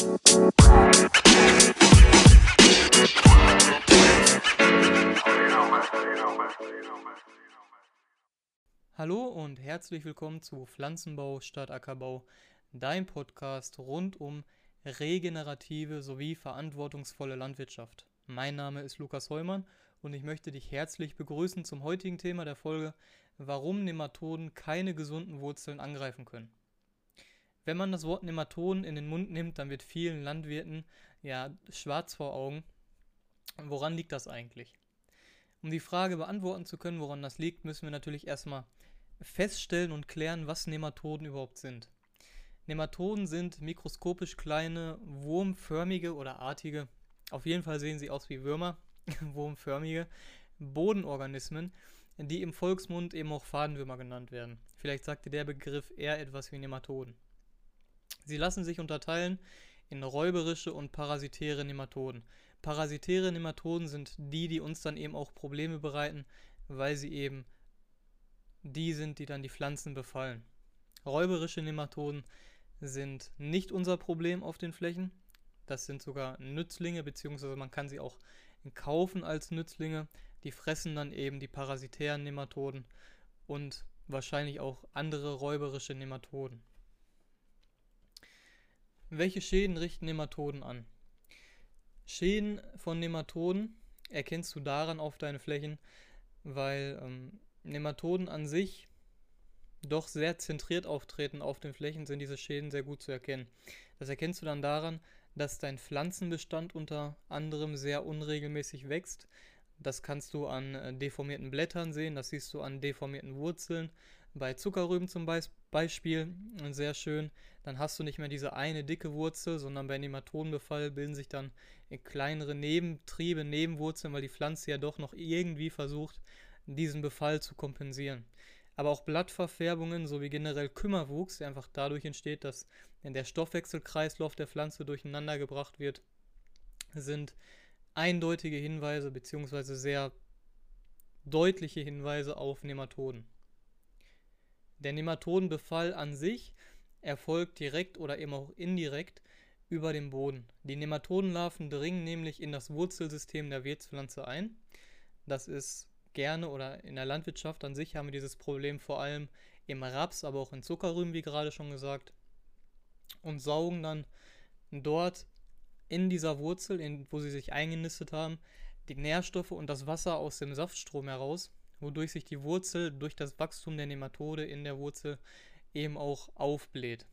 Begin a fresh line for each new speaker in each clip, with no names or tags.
Hallo und herzlich willkommen zu Pflanzenbau statt Ackerbau, dein Podcast rund um regenerative sowie verantwortungsvolle Landwirtschaft. Mein Name ist Lukas Heumann und ich möchte dich herzlich begrüßen zum heutigen Thema der Folge, warum Nematoden keine gesunden Wurzeln angreifen können. Wenn man das Wort Nematoden in den Mund nimmt, dann wird vielen Landwirten ja schwarz vor Augen. Woran liegt das eigentlich? Um die Frage beantworten zu können, woran das liegt, müssen wir natürlich erstmal feststellen und klären, was Nematoden überhaupt sind. Nematoden sind mikroskopisch kleine, wurmförmige oder artige, auf jeden Fall sehen sie aus wie Würmer, wurmförmige Bodenorganismen, die im Volksmund eben auch Fadenwürmer genannt werden. Vielleicht sagte der Begriff eher etwas wie Nematoden. Sie lassen sich unterteilen in räuberische und parasitäre Nematoden. Parasitäre Nematoden sind die, die uns dann eben auch Probleme bereiten, weil sie eben die sind, die dann die Pflanzen befallen. Räuberische Nematoden sind nicht unser Problem auf den Flächen. Das sind sogar Nützlinge, beziehungsweise man kann sie auch kaufen als Nützlinge. Die fressen dann eben die parasitären Nematoden und wahrscheinlich auch andere räuberische Nematoden. Welche Schäden richten Nematoden an? Schäden von Nematoden erkennst du daran auf deinen Flächen, weil ähm, Nematoden an sich doch sehr zentriert auftreten auf den Flächen, sind diese Schäden sehr gut zu erkennen. Das erkennst du dann daran, dass dein Pflanzenbestand unter anderem sehr unregelmäßig wächst. Das kannst du an äh, deformierten Blättern sehen, das siehst du an deformierten Wurzeln. Bei Zuckerrüben zum Beispiel äh, sehr schön. Dann hast du nicht mehr diese eine dicke Wurzel, sondern bei Nematodenbefall bilden sich dann kleinere Nebentriebe, Nebenwurzeln, weil die Pflanze ja doch noch irgendwie versucht, diesen Befall zu kompensieren. Aber auch Blattverfärbungen sowie generell Kümmerwuchs, der einfach dadurch entsteht, dass der Stoffwechselkreislauf der Pflanze durcheinander gebracht wird, sind eindeutige Hinweise bzw. sehr deutliche Hinweise auf Nematoden. Der Nematodenbefall an sich erfolgt direkt oder eben auch indirekt über den Boden. Die Nematodenlarven dringen nämlich in das Wurzelsystem der Wirtspflanze ein. Das ist gerne oder in der Landwirtschaft an sich haben wir dieses Problem vor allem im Raps, aber auch in Zuckerrüben, wie gerade schon gesagt, und saugen dann dort in dieser Wurzel, in, wo sie sich eingenistet haben, die Nährstoffe und das Wasser aus dem Saftstrom heraus, wodurch sich die Wurzel durch das Wachstum der Nematode in der Wurzel eben auch aufbläht.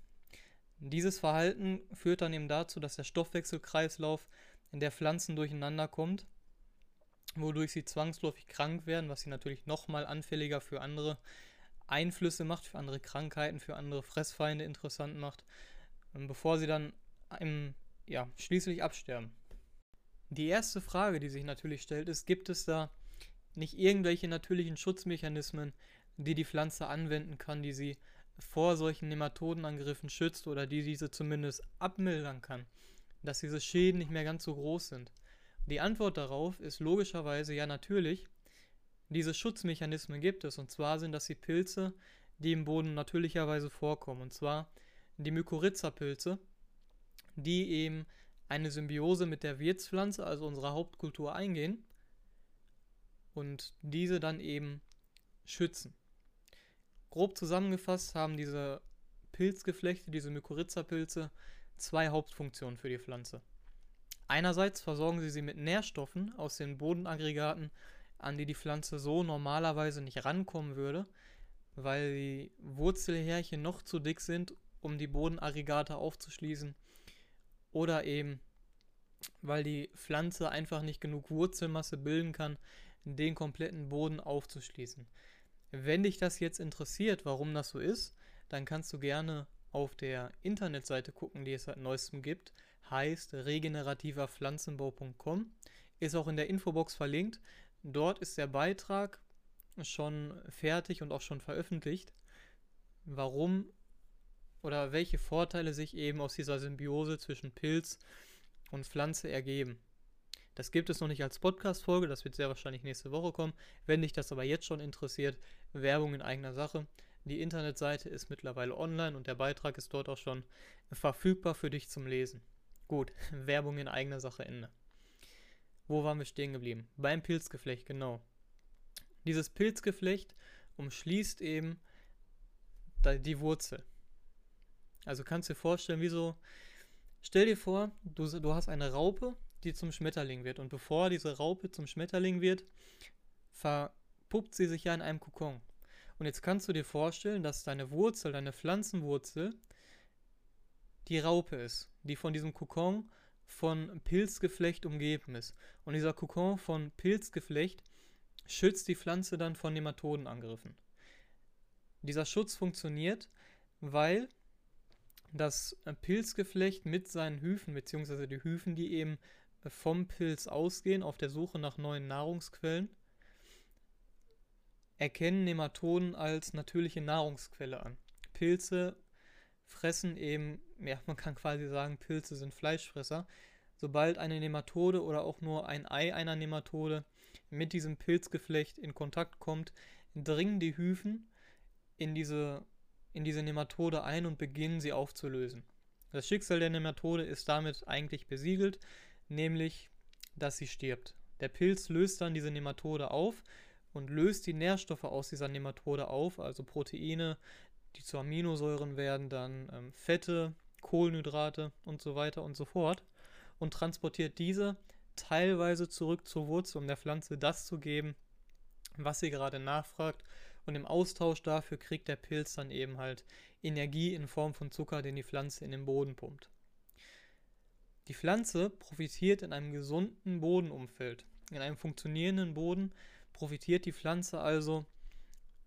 Dieses Verhalten führt dann eben dazu, dass der Stoffwechselkreislauf in der Pflanzen durcheinander kommt wodurch sie zwangsläufig krank werden, was sie natürlich nochmal anfälliger für andere Einflüsse macht, für andere Krankheiten, für andere Fressfeinde interessant macht, ähm, bevor sie dann im, ja, schließlich absterben. Die erste Frage, die sich natürlich stellt, ist, gibt es da nicht irgendwelche natürlichen Schutzmechanismen, die die Pflanze anwenden kann, die sie vor solchen Nematodenangriffen schützt oder die diese zumindest abmildern kann, dass diese Schäden nicht mehr ganz so groß sind. Die Antwort darauf ist logischerweise ja natürlich, diese Schutzmechanismen gibt es. Und zwar sind das die Pilze, die im Boden natürlicherweise vorkommen. Und zwar die Mykorrhiza-Pilze, die eben eine Symbiose mit der Wirtspflanze, also unserer Hauptkultur, eingehen und diese dann eben schützen. Grob zusammengefasst haben diese Pilzgeflechte, diese Mykorrhiza-Pilze, zwei Hauptfunktionen für die Pflanze. Einerseits versorgen sie sie mit Nährstoffen aus den Bodenaggregaten, an die die Pflanze so normalerweise nicht rankommen würde, weil die Wurzelhärchen noch zu dick sind, um die Bodenaggregate aufzuschließen, oder eben weil die Pflanze einfach nicht genug Wurzelmasse bilden kann, den kompletten Boden aufzuschließen. Wenn dich das jetzt interessiert, warum das so ist, dann kannst du gerne auf der Internetseite gucken, die es seit neuestem gibt heißt regenerativerpflanzenbau.com, ist auch in der Infobox verlinkt. Dort ist der Beitrag schon fertig und auch schon veröffentlicht, warum oder welche Vorteile sich eben aus dieser Symbiose zwischen Pilz und Pflanze ergeben. Das gibt es noch nicht als Podcast-Folge, das wird sehr wahrscheinlich nächste Woche kommen. Wenn dich das aber jetzt schon interessiert, Werbung in eigener Sache. Die Internetseite ist mittlerweile online und der Beitrag ist dort auch schon verfügbar für dich zum Lesen. Gut, Werbung in eigener Sache Ende. Wo waren wir stehen geblieben? Beim Pilzgeflecht, genau. Dieses Pilzgeflecht umschließt eben die Wurzel. Also kannst du dir vorstellen, wie so, stell dir vor, du, du hast eine Raupe, die zum Schmetterling wird. Und bevor diese Raupe zum Schmetterling wird, verpuppt sie sich ja in einem Kokon. Und jetzt kannst du dir vorstellen, dass deine Wurzel, deine Pflanzenwurzel, die Raupe ist, die von diesem Kokon von Pilzgeflecht umgeben ist. Und dieser Kokon von Pilzgeflecht schützt die Pflanze dann von Nematodenangriffen. Dieser Schutz funktioniert, weil das Pilzgeflecht mit seinen Hyphen, beziehungsweise die Hyphen, die eben vom Pilz ausgehen, auf der Suche nach neuen Nahrungsquellen, erkennen Nematoden als natürliche Nahrungsquelle an. Pilze fressen eben, ja, man kann quasi sagen, Pilze sind Fleischfresser. Sobald eine Nematode oder auch nur ein Ei einer Nematode mit diesem Pilzgeflecht in Kontakt kommt, dringen die Hyphen in diese, in diese Nematode ein und beginnen sie aufzulösen. Das Schicksal der Nematode ist damit eigentlich besiegelt, nämlich, dass sie stirbt. Der Pilz löst dann diese Nematode auf und löst die Nährstoffe aus dieser Nematode auf, also Proteine, die zu Aminosäuren werden, dann ähm, Fette, Kohlenhydrate und so weiter und so fort und transportiert diese teilweise zurück zur Wurzel, um der Pflanze das zu geben, was sie gerade nachfragt. Und im Austausch dafür kriegt der Pilz dann eben halt Energie in Form von Zucker, den die Pflanze in den Boden pumpt. Die Pflanze profitiert in einem gesunden Bodenumfeld. In einem funktionierenden Boden profitiert die Pflanze also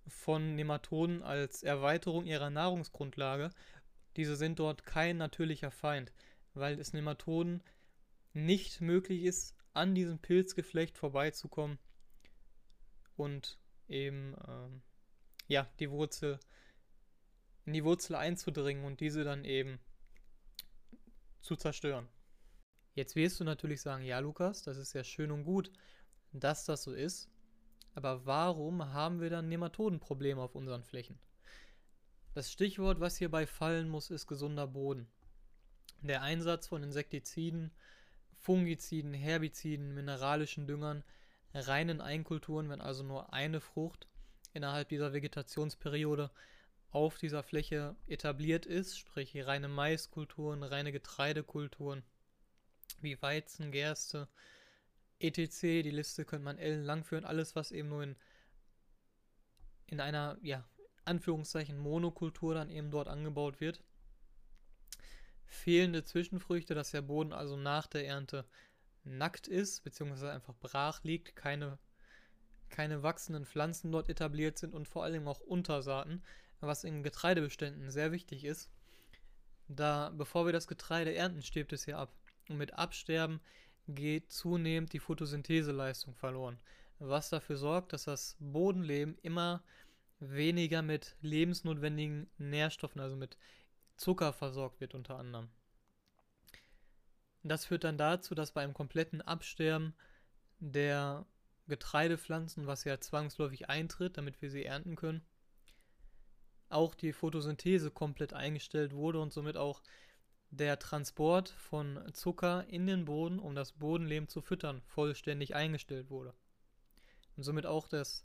von Nematoden als Erweiterung ihrer Nahrungsgrundlage. Diese sind dort kein natürlicher Feind, weil es Nematoden nicht möglich ist, an diesem Pilzgeflecht vorbeizukommen und eben ähm, ja die Wurzel in die Wurzel einzudringen und diese dann eben zu zerstören. Jetzt wirst du natürlich sagen, ja Lukas, das ist ja schön und gut, dass das so ist, aber warum haben wir dann Nematodenprobleme auf unseren Flächen? Das Stichwort, was hierbei fallen muss, ist gesunder Boden. Der Einsatz von Insektiziden, Fungiziden, Herbiziden, mineralischen Düngern, reinen Einkulturen, wenn also nur eine Frucht innerhalb dieser Vegetationsperiode auf dieser Fläche etabliert ist, sprich reine Maiskulturen, reine Getreidekulturen, wie Weizen, Gerste, etc. Die Liste könnte man ellenlang führen. Alles, was eben nur in, in einer, ja, Anführungszeichen Monokultur dann eben dort angebaut wird. Fehlende Zwischenfrüchte, dass der Boden also nach der Ernte nackt ist, beziehungsweise einfach brach liegt, keine, keine wachsenden Pflanzen dort etabliert sind und vor allem auch Untersaaten, was in Getreidebeständen sehr wichtig ist. Da, bevor wir das Getreide ernten, stirbt es hier ab. Und mit Absterben geht zunehmend die Photosyntheseleistung verloren, was dafür sorgt, dass das Bodenleben immer weniger mit lebensnotwendigen Nährstoffen, also mit Zucker versorgt wird unter anderem. Das führt dann dazu, dass bei einem kompletten Absterben der Getreidepflanzen, was ja zwangsläufig eintritt, damit wir sie ernten können, auch die Photosynthese komplett eingestellt wurde und somit auch der Transport von Zucker in den Boden, um das Bodenleben zu füttern, vollständig eingestellt wurde. Und somit auch das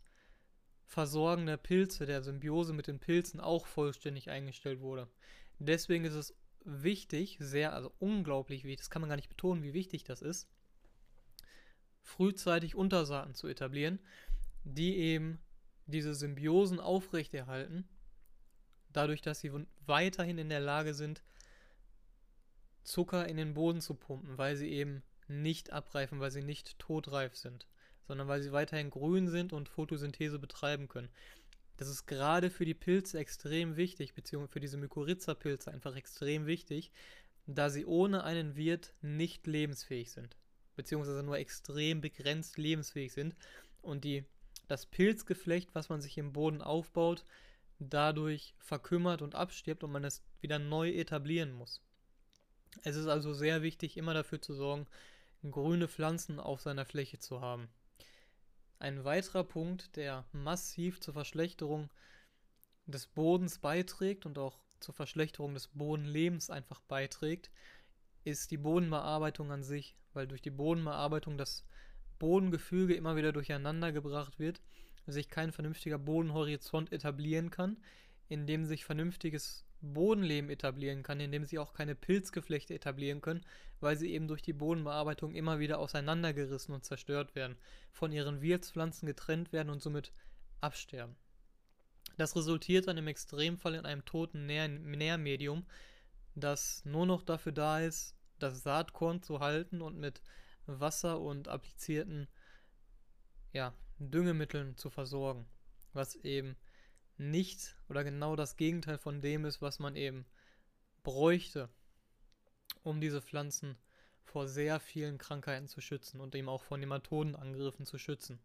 Versorgen der Pilze, der Symbiose mit den Pilzen auch vollständig eingestellt wurde. Deswegen ist es wichtig, sehr, also unglaublich wichtig, das kann man gar nicht betonen, wie wichtig das ist, frühzeitig Untersaaten zu etablieren, die eben diese Symbiosen aufrechterhalten, dadurch, dass sie weiterhin in der Lage sind, Zucker in den Boden zu pumpen, weil sie eben nicht abreifen, weil sie nicht todreif sind, sondern weil sie weiterhin grün sind und Photosynthese betreiben können. Das ist gerade für die Pilze extrem wichtig, beziehungsweise für diese Mykorrhiza-Pilze einfach extrem wichtig, da sie ohne einen Wirt nicht lebensfähig sind, beziehungsweise nur extrem begrenzt lebensfähig sind und die das Pilzgeflecht, was man sich im Boden aufbaut, dadurch verkümmert und abstirbt und man es wieder neu etablieren muss. Es ist also sehr wichtig, immer dafür zu sorgen, grüne Pflanzen auf seiner Fläche zu haben. Ein weiterer Punkt, der massiv zur Verschlechterung des Bodens beiträgt und auch zur Verschlechterung des Bodenlebens einfach beiträgt, ist die Bodenbearbeitung an sich, weil durch die Bodenbearbeitung das Bodengefüge immer wieder durcheinander gebracht wird, sich kein vernünftiger Bodenhorizont etablieren kann, in dem sich vernünftiges Bodenleben etablieren kann, in dem sie auch keine Pilzgeflechte etablieren können, weil sie eben durch die Bodenbearbeitung immer wieder auseinandergerissen und zerstört werden, von ihren Wirtspflanzen getrennt werden und somit absterben. Das resultiert dann im Extremfall in einem toten Nähr Nährmedium, das nur noch dafür da ist, das Saatkorn zu halten und mit Wasser und applizierten ja, Düngemitteln zu versorgen, was eben nicht oder genau das Gegenteil von dem ist, was man eben bräuchte, um diese Pflanzen vor sehr vielen Krankheiten zu schützen und eben auch von Nematodenangriffen zu schützen.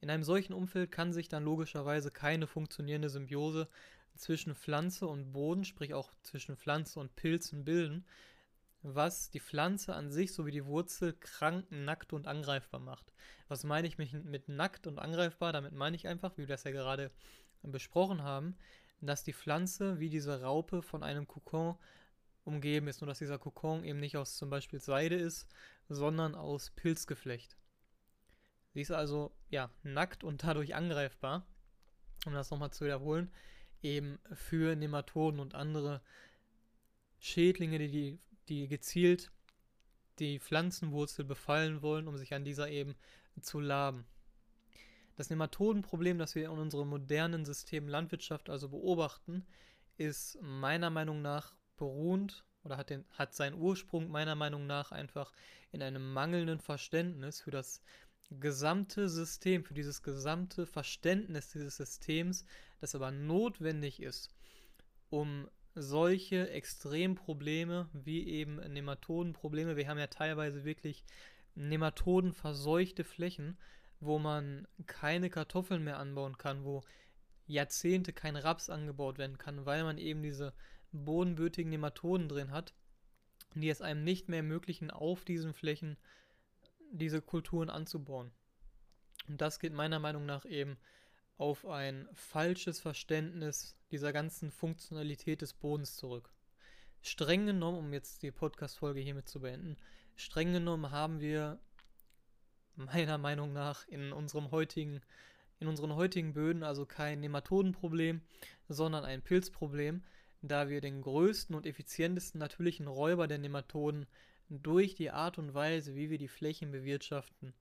In einem solchen Umfeld kann sich dann logischerweise keine funktionierende Symbiose zwischen Pflanze und Boden, sprich auch zwischen Pflanze und Pilzen bilden, was die Pflanze an sich sowie die Wurzel krank, nackt und angreifbar macht. Was meine ich mit nackt und angreifbar? Damit meine ich einfach, wie wir das ja gerade besprochen haben, dass die Pflanze wie diese Raupe von einem Kokon umgeben ist, nur dass dieser Kokon eben nicht aus zum Beispiel Seide ist, sondern aus Pilzgeflecht. Sie ist also ja nackt und dadurch angreifbar, um das nochmal zu wiederholen, eben für Nematoden und andere Schädlinge, die, die, die gezielt die Pflanzenwurzel befallen wollen, um sich an dieser eben zu laben. Das Nematodenproblem, das wir in unserem modernen System Landwirtschaft also beobachten, ist meiner Meinung nach beruhend oder hat, den, hat seinen Ursprung meiner Meinung nach einfach in einem mangelnden Verständnis für das gesamte System, für dieses gesamte Verständnis dieses Systems, das aber notwendig ist, um solche Extremprobleme wie eben Nematodenprobleme, wir haben ja teilweise wirklich Nematodenverseuchte Flächen, wo man keine Kartoffeln mehr anbauen kann, wo Jahrzehnte kein Raps angebaut werden kann, weil man eben diese bodenbötigen Nematoden drin hat, die es einem nicht mehr ermöglichen, auf diesen Flächen diese Kulturen anzubauen. Und das geht meiner Meinung nach eben auf ein falsches Verständnis dieser ganzen Funktionalität des Bodens zurück. Streng genommen, um jetzt die Podcast-Folge hiermit zu beenden, streng genommen haben wir meiner Meinung nach in unserem heutigen, in unseren heutigen Böden also kein Nematodenproblem, sondern ein Pilzproblem, da wir den größten und effizientesten natürlichen Räuber der Nematoden durch die Art und Weise, wie wir die Flächen bewirtschaften,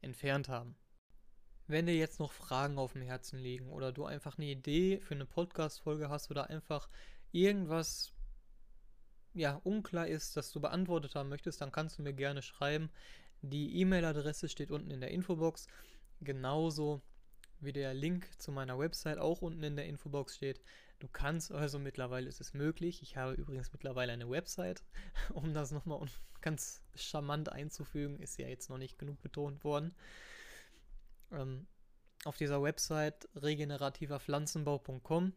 entfernt haben. Wenn dir jetzt noch Fragen auf dem Herzen liegen oder du einfach eine Idee für eine Podcast-Folge hast oder einfach irgendwas ja, unklar ist, das du beantwortet haben möchtest, dann kannst du mir gerne schreiben. Die E-Mail-Adresse steht unten in der Infobox, genauso wie der Link zu meiner Website auch unten in der Infobox steht. Du kannst also mittlerweile ist es möglich. Ich habe übrigens mittlerweile eine Website, um das nochmal ganz charmant einzufügen, ist ja jetzt noch nicht genug betont worden. Ähm, auf dieser Website regenerativerpflanzenbau.com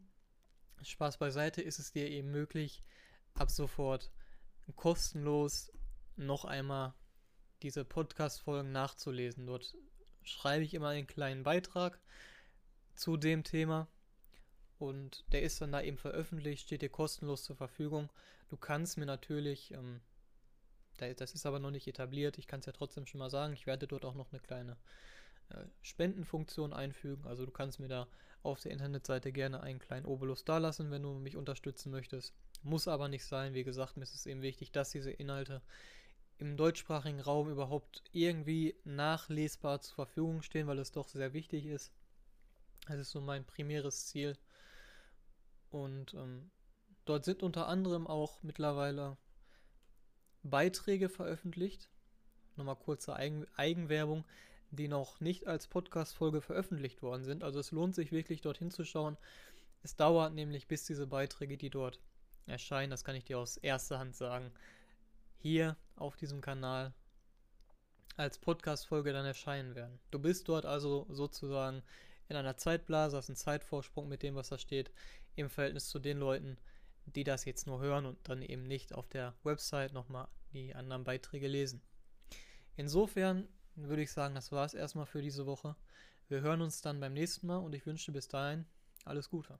Spaß beiseite ist es dir eben möglich, ab sofort kostenlos noch einmal diese Podcast-Folgen nachzulesen. Dort schreibe ich immer einen kleinen Beitrag zu dem Thema und der ist dann da eben veröffentlicht, steht dir kostenlos zur Verfügung. Du kannst mir natürlich, ähm, das ist aber noch nicht etabliert, ich kann es ja trotzdem schon mal sagen, ich werde dort auch noch eine kleine äh, Spendenfunktion einfügen. Also du kannst mir da auf der Internetseite gerne einen kleinen Obolus dalassen, wenn du mich unterstützen möchtest. Muss aber nicht sein. Wie gesagt, mir ist es eben wichtig, dass diese Inhalte im deutschsprachigen Raum überhaupt irgendwie nachlesbar zur Verfügung stehen, weil es doch sehr wichtig ist. Das ist so mein primäres Ziel. Und ähm, dort sind unter anderem auch mittlerweile Beiträge veröffentlicht. Nochmal kurze Eigen Eigenwerbung, die noch nicht als Podcast-Folge veröffentlicht worden sind. Also es lohnt sich wirklich dorthin zu schauen. Es dauert nämlich, bis diese Beiträge, die dort erscheinen, das kann ich dir aus erster Hand sagen, hier auf diesem Kanal als Podcast-Folge dann erscheinen werden. Du bist dort also sozusagen in einer Zeitblase, hast einen Zeitvorsprung mit dem, was da steht, im Verhältnis zu den Leuten, die das jetzt nur hören und dann eben nicht auf der Website nochmal die anderen Beiträge lesen. Insofern würde ich sagen, das war es erstmal für diese Woche. Wir hören uns dann beim nächsten Mal und ich wünsche bis dahin alles Gute.